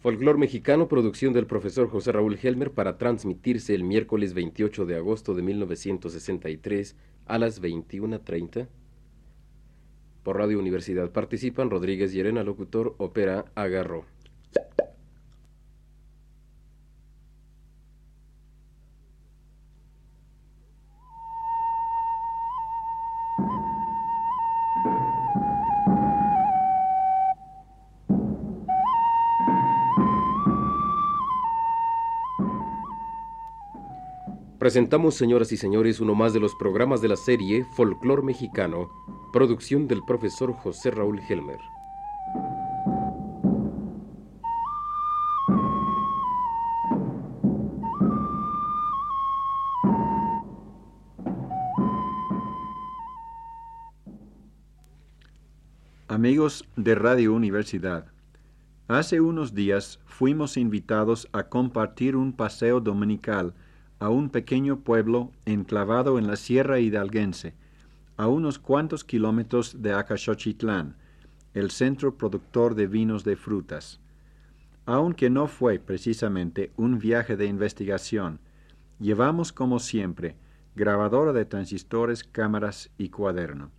Folclor mexicano, producción del profesor José Raúl Helmer para transmitirse el miércoles 28 de agosto de 1963 a las 21.30. Por Radio Universidad participan Rodríguez Llerena, locutor, ópera Agarro. Presentamos, señoras y señores, uno más de los programas de la serie Folclor Mexicano, producción del profesor José Raúl Helmer. Amigos de Radio Universidad, hace unos días fuimos invitados a compartir un paseo dominical a un pequeño pueblo enclavado en la Sierra Hidalguense, a unos cuantos kilómetros de Acaxochitlán, el centro productor de vinos de frutas. Aunque no fue precisamente un viaje de investigación, llevamos como siempre grabadora de transistores, cámaras y cuaderno.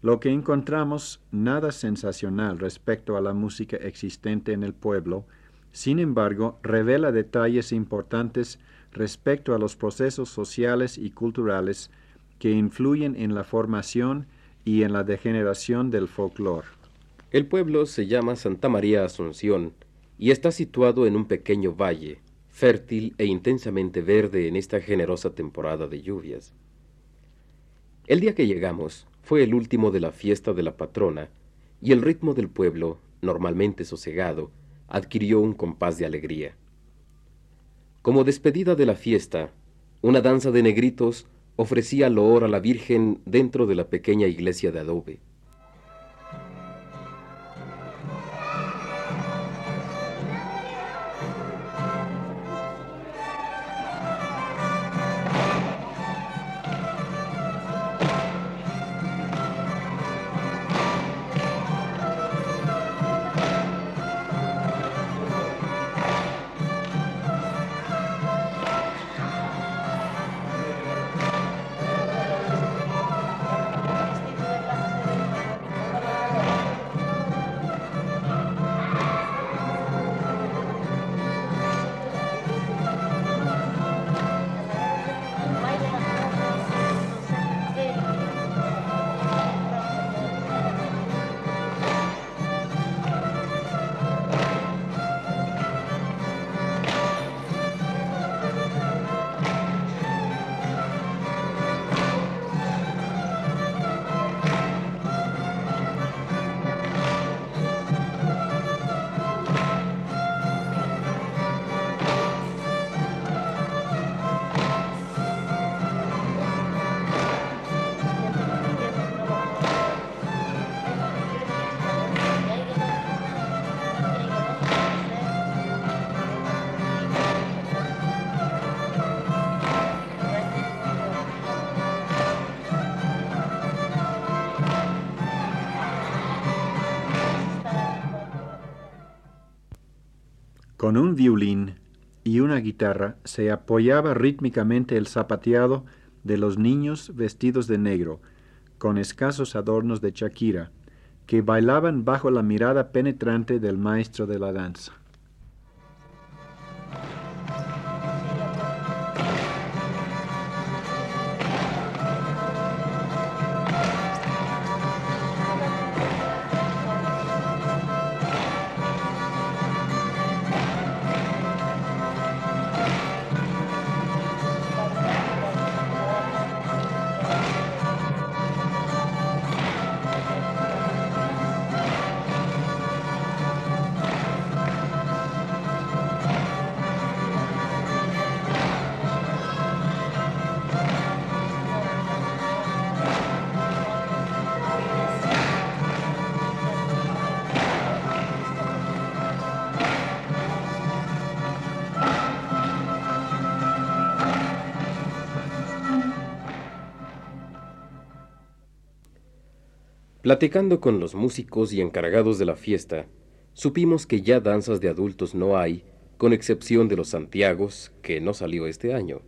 Lo que encontramos nada sensacional respecto a la música existente en el pueblo, sin embargo, revela detalles importantes respecto a los procesos sociales y culturales que influyen en la formación y en la degeneración del folclore. El pueblo se llama Santa María Asunción y está situado en un pequeño valle, fértil e intensamente verde en esta generosa temporada de lluvias. El día que llegamos fue el último de la fiesta de la patrona y el ritmo del pueblo, normalmente sosegado, adquirió un compás de alegría. Como despedida de la fiesta, una danza de negritos ofrecía loor a la Virgen dentro de la pequeña iglesia de adobe. Con un violín y una guitarra se apoyaba rítmicamente el zapateado de los niños vestidos de negro, con escasos adornos de Shakira, que bailaban bajo la mirada penetrante del maestro de la danza. Platicando con los músicos y encargados de la fiesta, supimos que ya danzas de adultos no hay, con excepción de los Santiagos, que no salió este año.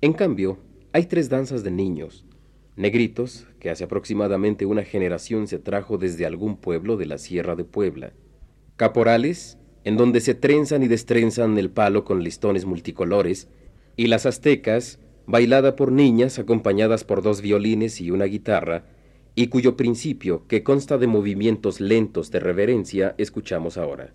En cambio, hay tres danzas de niños, negritos, que hace aproximadamente una generación se trajo desde algún pueblo de la Sierra de Puebla, caporales, en donde se trenzan y destrenzan el palo con listones multicolores, y las aztecas, bailada por niñas acompañadas por dos violines y una guitarra, y cuyo principio, que consta de movimientos lentos de reverencia, escuchamos ahora.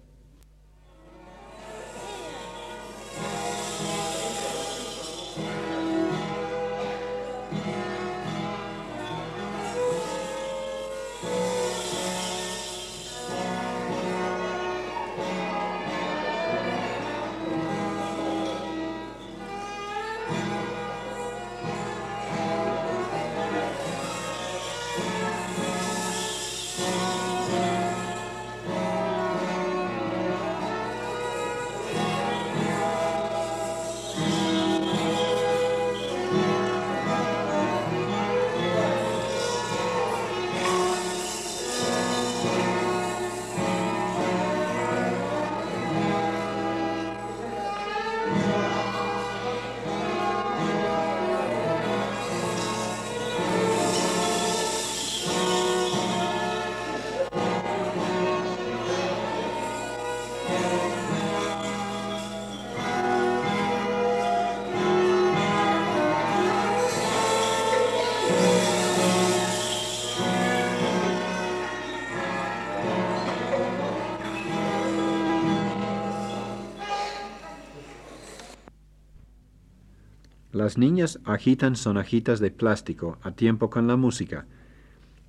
Las niñas agitan sonajitas de plástico a tiempo con la música,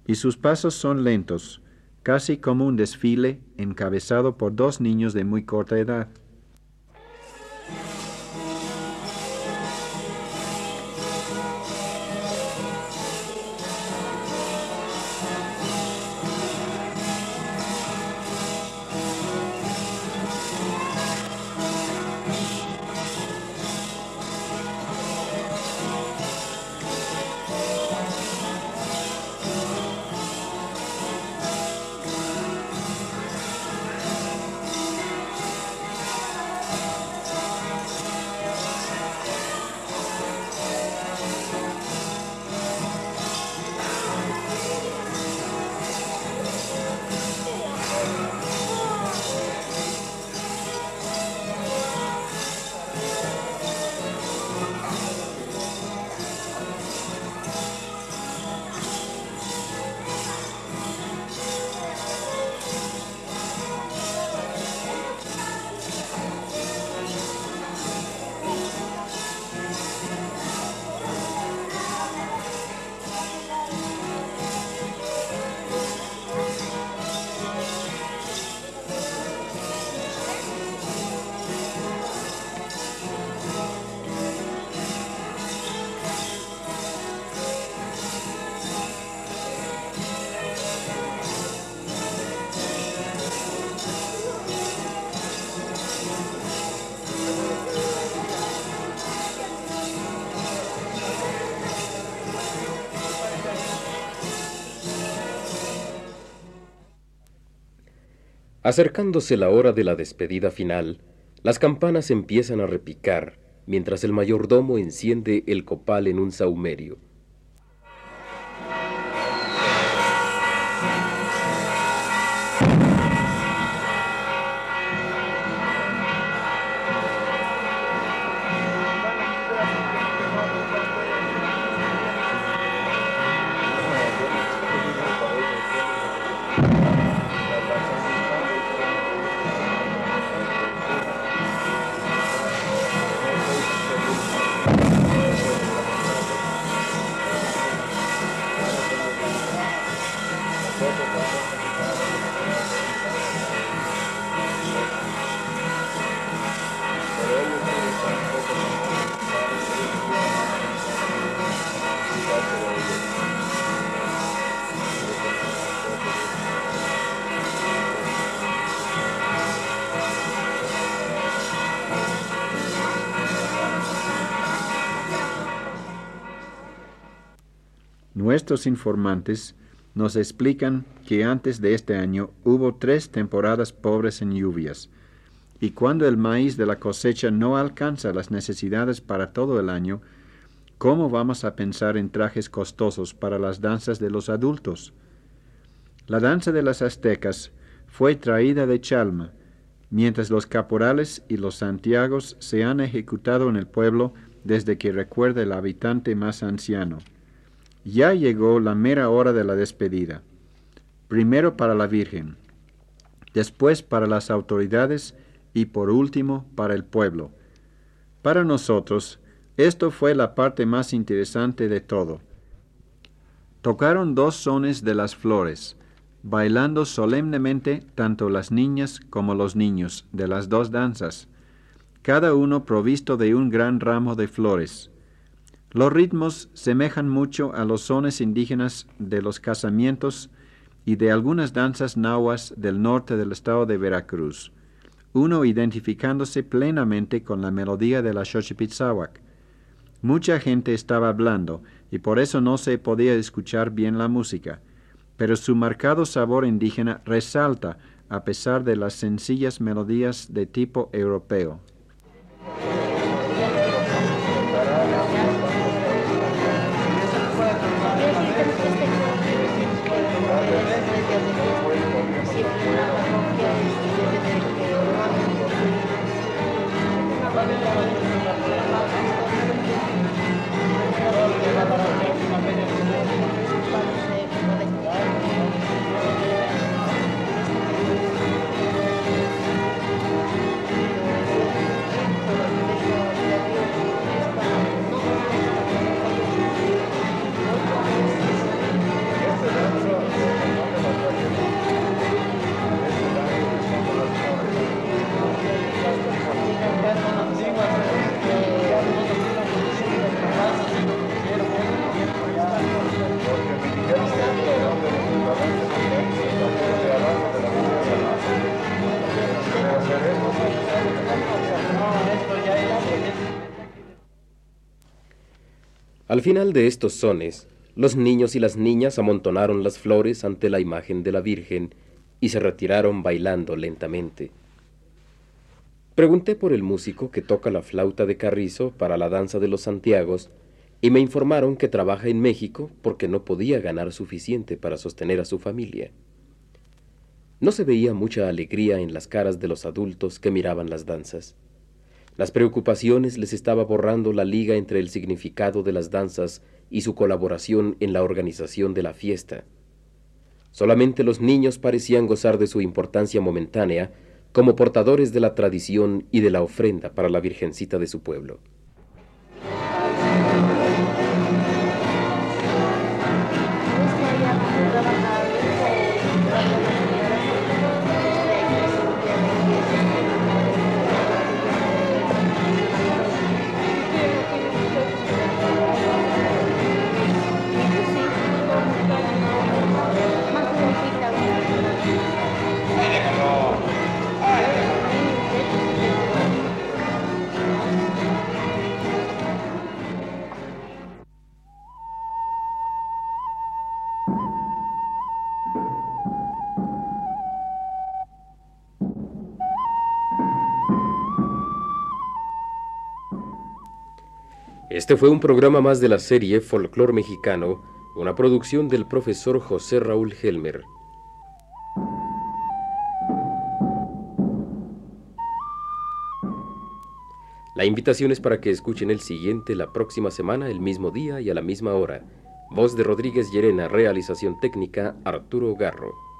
y sus pasos son lentos, casi como un desfile encabezado por dos niños de muy corta edad. Acercándose la hora de la despedida final, las campanas empiezan a repicar mientras el mayordomo enciende el copal en un saumerio. Nuestros informantes nos explican que antes de este año hubo tres temporadas pobres en lluvias, y cuando el maíz de la cosecha no alcanza las necesidades para todo el año, ¿cómo vamos a pensar en trajes costosos para las danzas de los adultos? La danza de las aztecas fue traída de Chalma, mientras los caporales y los santiagos se han ejecutado en el pueblo desde que recuerda el habitante más anciano. Ya llegó la mera hora de la despedida, primero para la Virgen, después para las autoridades y por último para el pueblo. Para nosotros, esto fue la parte más interesante de todo. Tocaron dos sones de las flores, bailando solemnemente tanto las niñas como los niños de las dos danzas, cada uno provisto de un gran ramo de flores. Los ritmos semejan mucho a los sones indígenas de los casamientos y de algunas danzas nahuas del norte del estado de Veracruz, uno identificándose plenamente con la melodía de la Xochipitzahuac. Mucha gente estaba hablando y por eso no se podía escuchar bien la música pero su marcado sabor indígena resalta a pesar de las sencillas melodías de tipo europeo. Al final de estos sones, los niños y las niñas amontonaron las flores ante la imagen de la Virgen y se retiraron bailando lentamente. Pregunté por el músico que toca la flauta de carrizo para la danza de los Santiagos y me informaron que trabaja en México porque no podía ganar suficiente para sostener a su familia. No se veía mucha alegría en las caras de los adultos que miraban las danzas. Las preocupaciones les estaba borrando la liga entre el significado de las danzas y su colaboración en la organización de la fiesta. Solamente los niños parecían gozar de su importancia momentánea como portadores de la tradición y de la ofrenda para la Virgencita de su pueblo. Este fue un programa más de la serie Folclor Mexicano, una producción del profesor José Raúl Helmer. La invitación es para que escuchen el siguiente la próxima semana, el mismo día y a la misma hora. Voz de Rodríguez Llerena, realización técnica Arturo Garro.